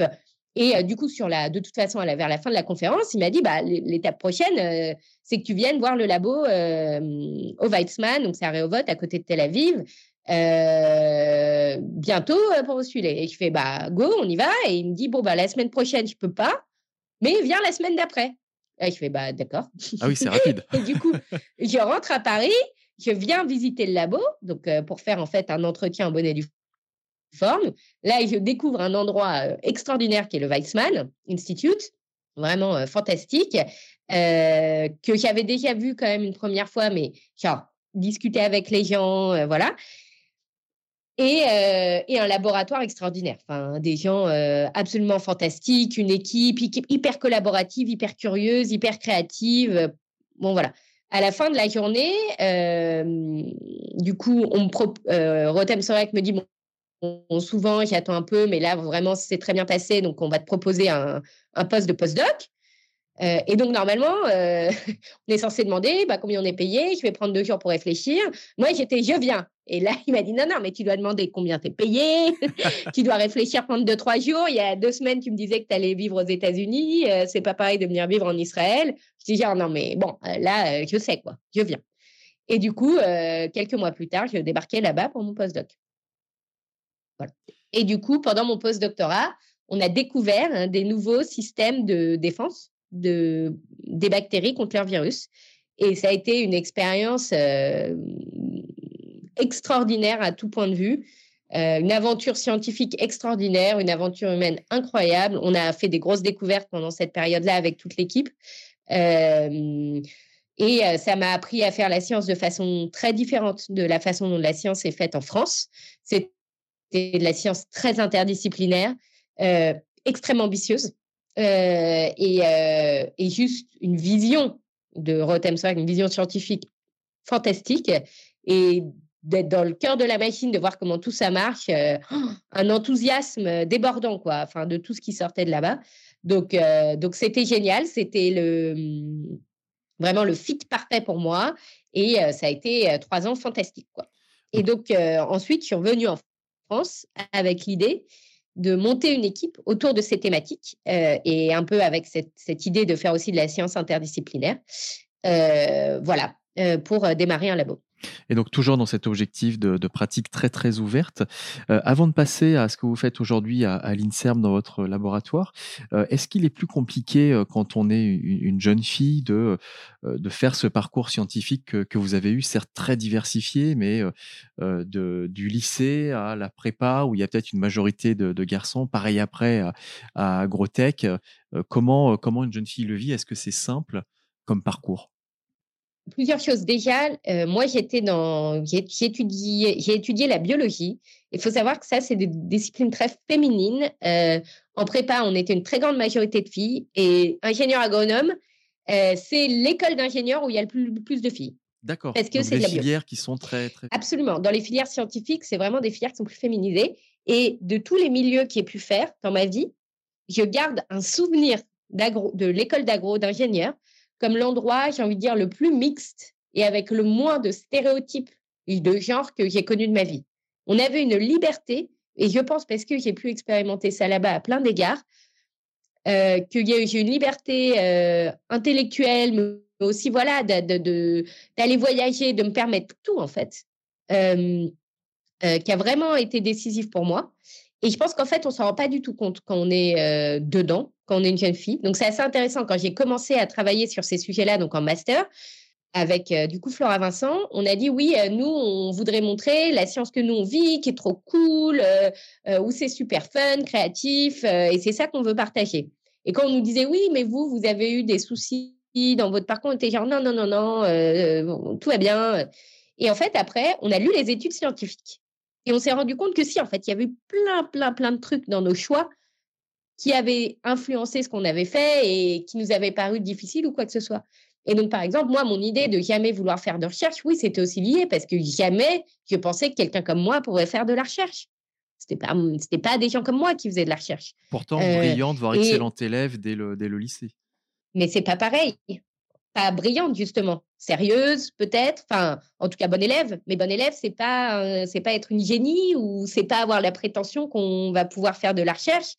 Et du coup, sur la, de toute façon, vers la fin de la conférence, il m'a dit bah, l'étape prochaine, c'est que tu viennes voir le labo au Weizmann, donc c'est à Rehovot, à côté de Tel Aviv, bientôt pour postuler. Et je fais bah, go, on y va. Et il me dit bon, bah, la semaine prochaine, je peux pas, mais viens la semaine d'après. Et je fais bah, d'accord. Ah oui, c'est rapide. et du coup, je rentre à Paris, je viens visiter le labo, donc pour faire en fait un entretien en bonnet du forme. Là, je découvre un endroit euh, extraordinaire qui est le Weizmann Institute, vraiment euh, fantastique, euh, que j'avais déjà vu quand même une première fois, mais genre discuter avec les gens, voilà. Et, un laboratoire extraordinaire. Enfin, des gens absolument fantastiques, une équipe hyper collaborative, hyper curieuse, hyper créative. Bon, voilà. À la fin de la journée, du coup, on me Rotem Sorek me dit bon, souvent, j'attends un peu, mais là, vraiment, c'est très bien passé. Donc, on va te proposer un, poste de postdoc. Euh, et donc, normalement, euh, on est censé demander bah, combien on est payé. Je vais prendre deux jours pour réfléchir. Moi, j'étais, je viens. Et là, il m'a dit non, non, mais tu dois demander combien tu es payé. tu dois réfléchir pendant deux, trois jours. Il y a deux semaines, tu me disais que tu allais vivre aux États-Unis. Euh, c'est pas pareil de venir vivre en Israël. Je dis genre, non, mais bon, là, je sais quoi. Je viens. Et du coup, quelques mois plus tard, je débarquais là-bas pour mon postdoc. Et du coup, pendant mon post-doctorat, on a découvert hein, des nouveaux systèmes de défense de, des bactéries contre leurs virus. Et ça a été une expérience euh, extraordinaire à tout point de vue. Euh, une aventure scientifique extraordinaire, une aventure humaine incroyable. On a fait des grosses découvertes pendant cette période-là avec toute l'équipe. Euh, et ça m'a appris à faire la science de façon très différente de la façon dont la science est faite en France. C'est de la science très interdisciplinaire, euh, extrêmement ambitieuse euh, euh, et, juste une vision de Rotem une vision scientifique fantastique. Et d'être dans le cœur de la machine, de voir comment tout ça marche, un enthousiasme débordant, quoi, enfin, de tout ce qui sortait de là-bas. Donc, donc c'était génial. C'était le, mmh, vraiment le fit parfait pour moi. Et ça a été trois ans fantastiques, quoi. Et donc, ensuite, je suis revenue en France avec l'idée de monter une équipe autour de ces thématiques et un peu avec cette, cette, idée de faire aussi de la science interdisciplinaire. voilà, pour démarrer un labo. Et donc toujours dans cet objectif de, pratique très très ouverte. Euh, avant de passer à ce que vous faites aujourd'hui à, l'INSERM dans votre laboratoire, euh, est-ce qu'il est plus compliqué euh, quand on est une, jeune fille de, de faire ce parcours scientifique que, vous avez eu, certes très diversifié, mais de, du lycée à la prépa où il y a peut-être une majorité de, garçons, pareil après à, à Agrotech. comment, comment une jeune fille le vit? Est-ce que c'est simple comme parcours? Plusieurs choses. Déjà, euh, moi, j'étais dans, j'ai étudié, j'ai étudié la biologie. Il faut savoir que ça, c'est des disciplines très féminines. Euh, en prépa, on était une très grande majorité de filles. Et ingénieur agronome, euh, c'est l'école d'ingénieur où il y a le plus, de filles. D'accord. Parce que c'est des filières qui sont très, très. Absolument. Dans les filières scientifiques, c'est vraiment des filières qui sont plus féminisées. Et de tous les milieux que j'ai pu faire dans ma vie, je garde un souvenir de l'école d'agro d'ingénieur comme l'endroit, j'ai envie de dire, le plus mixte et avec le moins de stéréotypes de genre que j'ai connu de ma vie. On avait une liberté, et je pense parce que j'ai pu expérimenter ça là-bas à plein d'égards, euh, que j'ai une liberté euh, intellectuelle, mais aussi voilà, d'aller voyager, de me permettre tout en fait, euh, euh, qui a vraiment été décisif pour moi. Et je pense qu'en fait, on ne s'en rend pas du tout compte quand on est dedans quand on est une jeune fille. Donc, c'est assez intéressant. Quand j'ai commencé à travailler sur ces sujets-là, donc en master, avec euh, du coup Flora Vincent, on a dit oui, euh, nous, on voudrait montrer la science que nous, on vit, qui est trop cool, euh, où c'est super fun, créatif, et c'est ça qu'on veut partager. Et quand on nous disait oui, mais vous, vous avez eu des soucis dans votre parcours, on était genre non, non, non, non, tout va bien. Et en fait, après, on a lu les études scientifiques. Et on s'est rendu compte que si, en fait, il y avait plein, plein, plein de trucs dans nos choix qui avait influencé ce qu'on avait fait et qui nous avait paru difficile ou quoi que ce soit. Et donc, par exemple, moi, mon idée de jamais vouloir faire de recherche, oui, c'était aussi lié parce que jamais je pensais que quelqu'un comme moi pourrait faire de la recherche. C'était pas, c'était pas des gens comme moi qui faisaient de la recherche. Pourtant, euh, brillante, voire excellente élève dès le, dès le lycée. Mais c'est pas pareil. Pas brillante, justement. Sérieuse, peut-être. Enfin, en tout cas, bonne élève. Mais bonne élève, c'est pas, c'est pas être une génie ou c'est pas avoir la prétention qu'on va pouvoir faire de la recherche.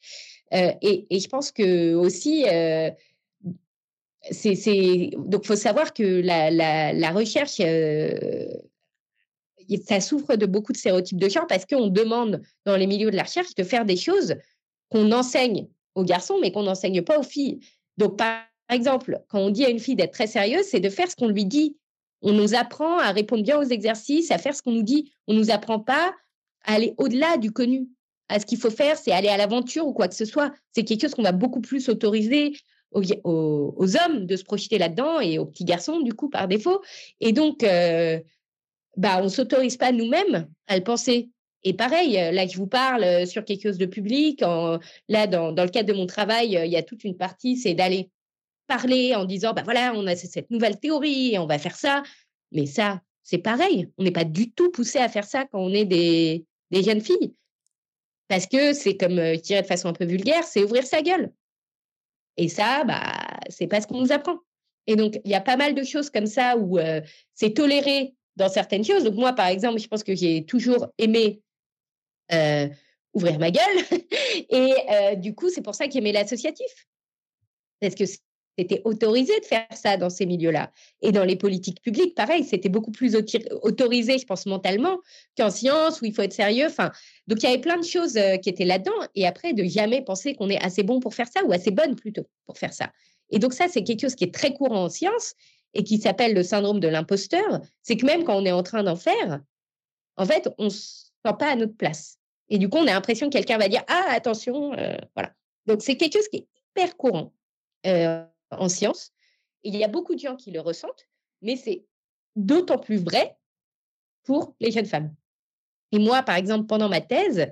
Euh, et, je pense que aussi, euh, c'est, donc faut savoir que la, la, recherche, euh, ça souffre de beaucoup de stéréotypes de genre parce qu'on demande dans les milieux de la recherche de faire des choses qu'on enseigne aux garçons, mais qu'on n'enseigne pas aux filles. Donc, par exemple, quand on dit à une fille d'être très sérieuse, c'est de faire ce qu'on lui dit. On nous apprend à répondre bien aux exercices, à faire ce qu'on nous dit. On ne nous apprend pas à aller au-delà du connu à ce qu'il faut faire, c'est aller à l'aventure ou quoi que ce soit. C'est quelque chose qu'on va beaucoup plus autoriser aux, hommes de se projeter là-dedans et aux petits garçons, du coup, par défaut. Et donc, euh, bah, on ne s'autorise pas nous-mêmes à le penser. Et pareil, euh, là, je vous parle euh, sur quelque chose de public. là, dans, le cadre de mon travail, il y a toute une partie, c'est d'aller parler en disant, bah voilà, on a cette nouvelle théorie et on va faire ça. Mais ça, c'est pareil. On n'est pas du tout poussé à faire ça quand on est des jeunes filles. Parce que c'est comme, je dirais de façon un peu vulgaire, c'est ouvrir sa gueule. Et ça, bah, c'est pas ce qu'on nous apprend. Et donc, il y a pas mal de choses comme ça où c'est toléré dans certaines choses. Donc, moi, par exemple, je pense que j'ai toujours aimé ouvrir ma gueule. Et du coup, c'est pour ça que j'aimais l'associatif. Parce que c'était autorisé de faire ça dans ces milieux-là. Et dans les politiques publiques, pareil, c'était beaucoup plus autorisé, je pense, mentalement qu'en sciences, où il faut être sérieux. Enfin, donc, il y avait plein de choses euh, qui étaient là-dedans. Et après, de jamais penser qu'on est assez bon pour faire ça, ou assez bonne plutôt pour faire ça. Et donc, ça, c'est quelque chose qui est très courant en sciences et qui s'appelle le syndrome de l'imposteur. C'est que même quand on est en train d'en faire, en fait, on ne se sent pas à notre place. Et du coup, on a l'impression que quelqu'un va dire Ah, attention, euh, voilà. Donc, c'est quelque chose qui est hyper courant. Euh, en sciences. il y a beaucoup de gens qui le ressentent, mais c'est d'autant plus vrai pour les jeunes femmes. Et moi, par exemple, pendant ma thèse,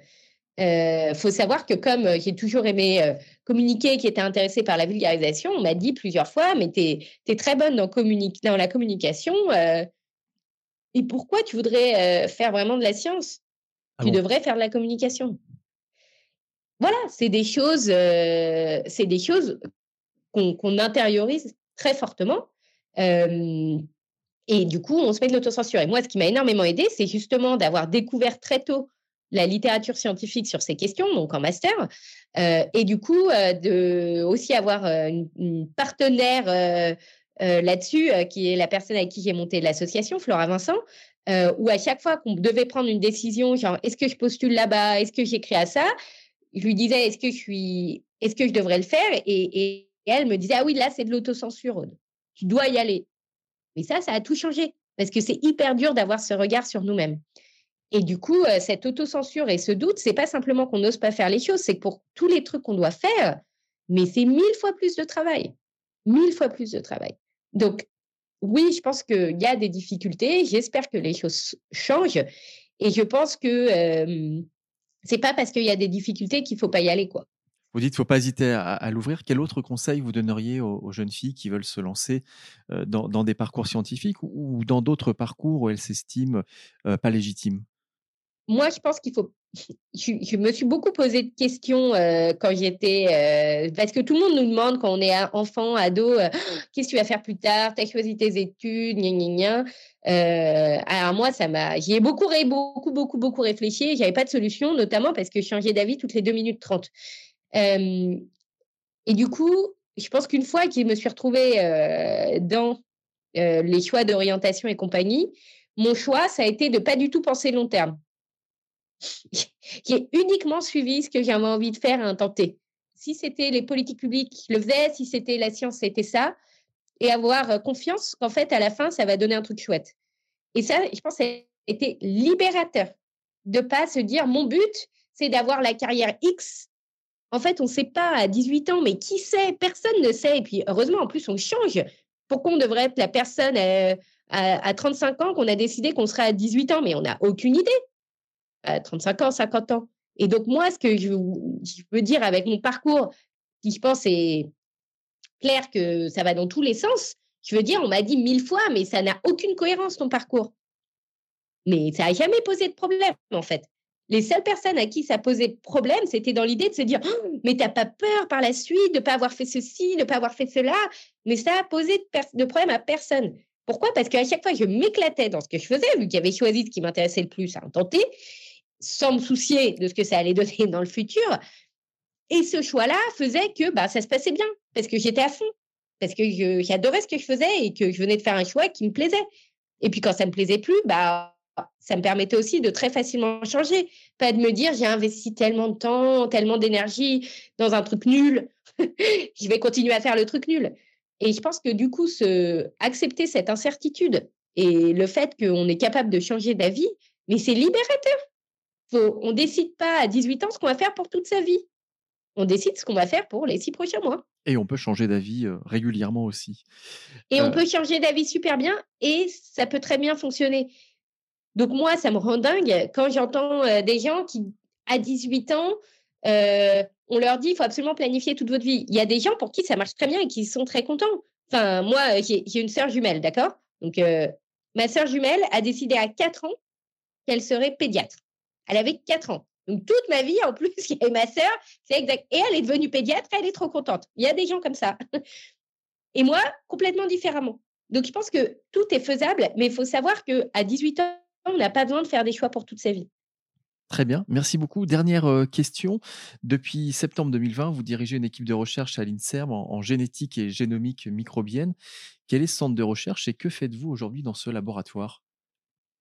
il euh, faut savoir que comme euh, j'ai toujours aimé euh, communiquer, qui était intéressée par la vulgarisation, on m'a dit plusieurs fois, mais tu es, très bonne dans, dans, la communication, Et pourquoi tu voudrais faire vraiment de la science? Ah Tu bon? devrais faire de la communication. Voilà, c'est des choses, c'est des choses qu'on qu'on intériorise très fortement. Euh, et du coup, on se met de l'autocensure. Et moi, ce qui m'a énormément aidé, c'est justement d'avoir découvert très tôt la littérature scientifique sur ces questions, donc en master, euh, et du coup, euh, de aussi avoir euh, une, partenaire là-dessus, qui est la personne avec qui j'ai monté l'association, Flora Vincent, où à chaque fois qu'on devait prendre une décision, genre est-ce que je postule là-bas, est-ce que j'écris à ça, je lui disais est-ce que je est-ce que je devrais le faire, et, et elle me disait ah oui là c'est de l'autocensure, Aude. tu dois y aller. Mais ça, ça a tout changé parce que c'est hyper dur d'avoir ce regard sur nous-mêmes. Et du coup, euh, cette autocensure et ce doute, c'est pas simplement qu'on n'ose pas faire les choses, c'est pour tous les trucs qu'on doit faire, mais c'est mille fois plus de travail, mille fois plus de travail. Donc, oui, je pense qu'il y a des difficultés. J'espère que les choses changent. Et je pense que euh, c'est pas parce qu'il y a des difficultés qu'il faut pas y aller, quoi. Vous dites qu'il ne faut pas hésiter à, l'ouvrir. Quel autre conseil vous donneriez aux, jeunes filles qui veulent se lancer euh, dans, des parcours scientifiques ou, dans d'autres parcours où elles s'estiment euh, pas légitimes? Moi, je pense qu'il faut. Je, me suis beaucoup posé de questions euh, quand j'étais. Parce que tout le monde nous demande quand on est enfant, ado, qu'est-ce que tu vas faire plus tard? Tu as choisi tes études, gna gna gna. Alors, moi, ça m'a. J'y ai beaucoup, beaucoup, beaucoup, beaucoup réfléchi. J'avais pas de solution, notamment parce que je changeais d'avis toutes les 2 minutes 30. Et du coup, je pense qu'une fois que je me suis retrouvée dans les choix d'orientation et compagnie, mon choix, ça a été de pas du tout penser long terme. J'ai uniquement suivi ce que j'avais envie de faire et intenter. Si c'était les politiques publiques, je le faisais. Si c'était la science, c'était ça. Et avoir confiance qu'en fait, à la fin, ça va donner un truc chouette. Et ça, je pense, ça a été libérateur de pas se dire mon but, c'est d'avoir la carrière X. En fait, on ne sait pas à 18 ans, mais qui sait? Personne ne sait. Et puis, heureusement, en plus, on change. Pourquoi on devrait être la personne à, à, à 35 ans qu'on a décidé qu'on serait à 18 ans, mais on n'a aucune idée à 35 ans, 50 ans. Et donc, moi, ce que je, je veux dire avec mon parcours, qui je pense est clair que ça va dans tous les sens, je veux dire, on m'a dit mille fois, mais ça n'a aucune cohérence, ton parcours. Mais ça n'a jamais posé de problème, en fait. Les seules personnes à qui ça posait problème, c'était dans l'idée de se dire oh, Mais t'as pas peur par la suite de ne pas avoir fait ceci, de ne pas avoir fait cela? Mais ça a posé de, problème à personne. Pourquoi? Parce qu'à chaque fois, je m'éclatais dans ce que je faisais, vu qu'il y avait choisi ce qui m'intéressait le plus à tenter sans me soucier de ce que ça allait donner dans le futur. Et ce choix-là faisait que bah, ça se passait bien, parce que j'étais à fond, parce que j'adorais ce que je faisais et que je venais de faire un choix qui me plaisait. Et puis quand ça ne me plaisait plus, bah, ça me permettait aussi de très facilement changer. Pas de me dire j'ai investi tellement de temps, tellement d'énergie dans un truc nul, je vais continuer à faire le truc nul. Et je pense que du coup, ce, accepter cette incertitude et le fait qu'on est capable de changer d'avis, mais c'est libérateur faut, on décide pas à 18 ans ce qu'on va faire pour toute sa vie. On décide ce qu'on va faire pour les six prochains mois. Et on peut changer d'avis euh, régulièrement aussi. Et euh... on peut changer d'avis super bien et ça peut très bien fonctionner. Donc moi, ça me rend dingue quand j'entends euh, des gens qui, à 18 ans, euh, on leur dit il faut absolument planifier toute votre vie. Il y a des gens pour qui ça marche très bien et qui sont très contents. Enfin, moi, j'ai une sœur jumelle, d'accord? Donc, euh, ma sœur jumelle a décidé à 4 ans qu'elle serait pédiatre. Elle avait 4 ans. Donc, toute ma vie, en plus, il y ma sœur, c'est exact. Et elle est devenue pédiatre, elle est trop contente. Il y a des gens comme ça. Et moi, complètement différemment. Donc, je pense que tout est faisable, mais il faut savoir qu'à 18 ans, on n'a pas besoin de faire des choix pour toute sa vie. Très bien, merci beaucoup. Dernière question. Depuis septembre 2020, vous dirigez une équipe de recherche à l'INSERM en, génétique et génomique microbienne. Quel est ce centre de recherche et que faites-vous aujourd'hui dans ce laboratoire?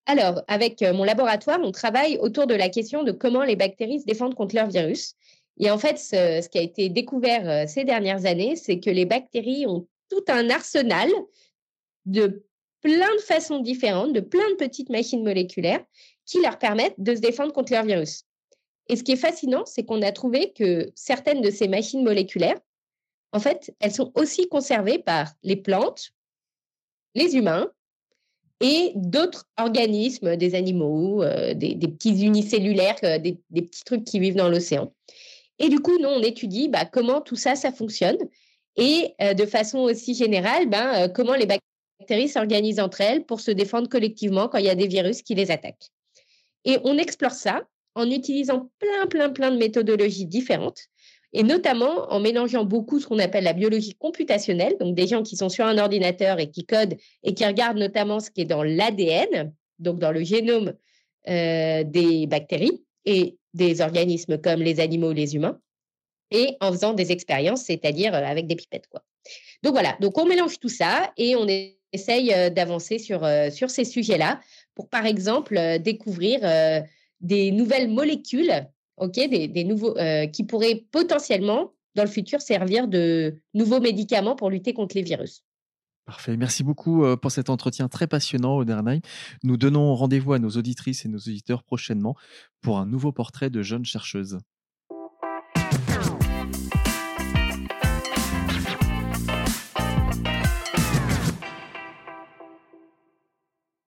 Alors, avec mon laboratoire, on travaille autour de la question de comment les bactéries se défendent contre leurs virus. Et en fait, ce, ce qui a été découvert ces dernières années, c'est que les bactéries ont tout un arsenal de plein de façons différentes, de plein de petites machines moléculaires qui leur permettent de se défendre contre leurs virus. Et ce qui est fascinant, c'est qu'on a trouvé que certaines de ces machines moléculaires, en fait, elles sont aussi conservées par les plantes, les humains et d'autres organismes, des animaux, euh, des, petits unicellulaires, euh, des, des, petits trucs qui vivent dans l'océan. Et du coup, nous, on étudie bah, comment tout ça, ça fonctionne et euh, de façon aussi générale, ben, comment les bactéries bactéries s'organisent entre elles pour se défendre collectivement quand il y a des virus qui les attaquent. Et on explore ça en utilisant plein, plein, plein de méthodologies différentes, et notamment en mélangeant beaucoup ce qu'on appelle la biologie computationnelle, donc des gens qui sont sur un ordinateur et qui codent et qui regardent notamment ce qui est dans l'ADN, donc dans le génome euh, des bactéries et des organismes comme les animaux ou les humains, et en faisant des expériences, c'est-à-dire euh, avec des pipettes. Donc voilà, donc on mélange tout ça et on essaye euh, d'avancer sur, sur ces sujets-là pour, par exemple, découvrir des nouvelles molécules des, nouveaux, qui pourraient potentiellement, dans le futur, servir de nouveaux médicaments pour lutter contre les virus. Parfait. Merci beaucoup pour cet entretien très passionnant, Odernheim. Nous donnons rendez-vous à nos auditrices et nos auditeurs prochainement pour un nouveau portrait de jeune chercheuse.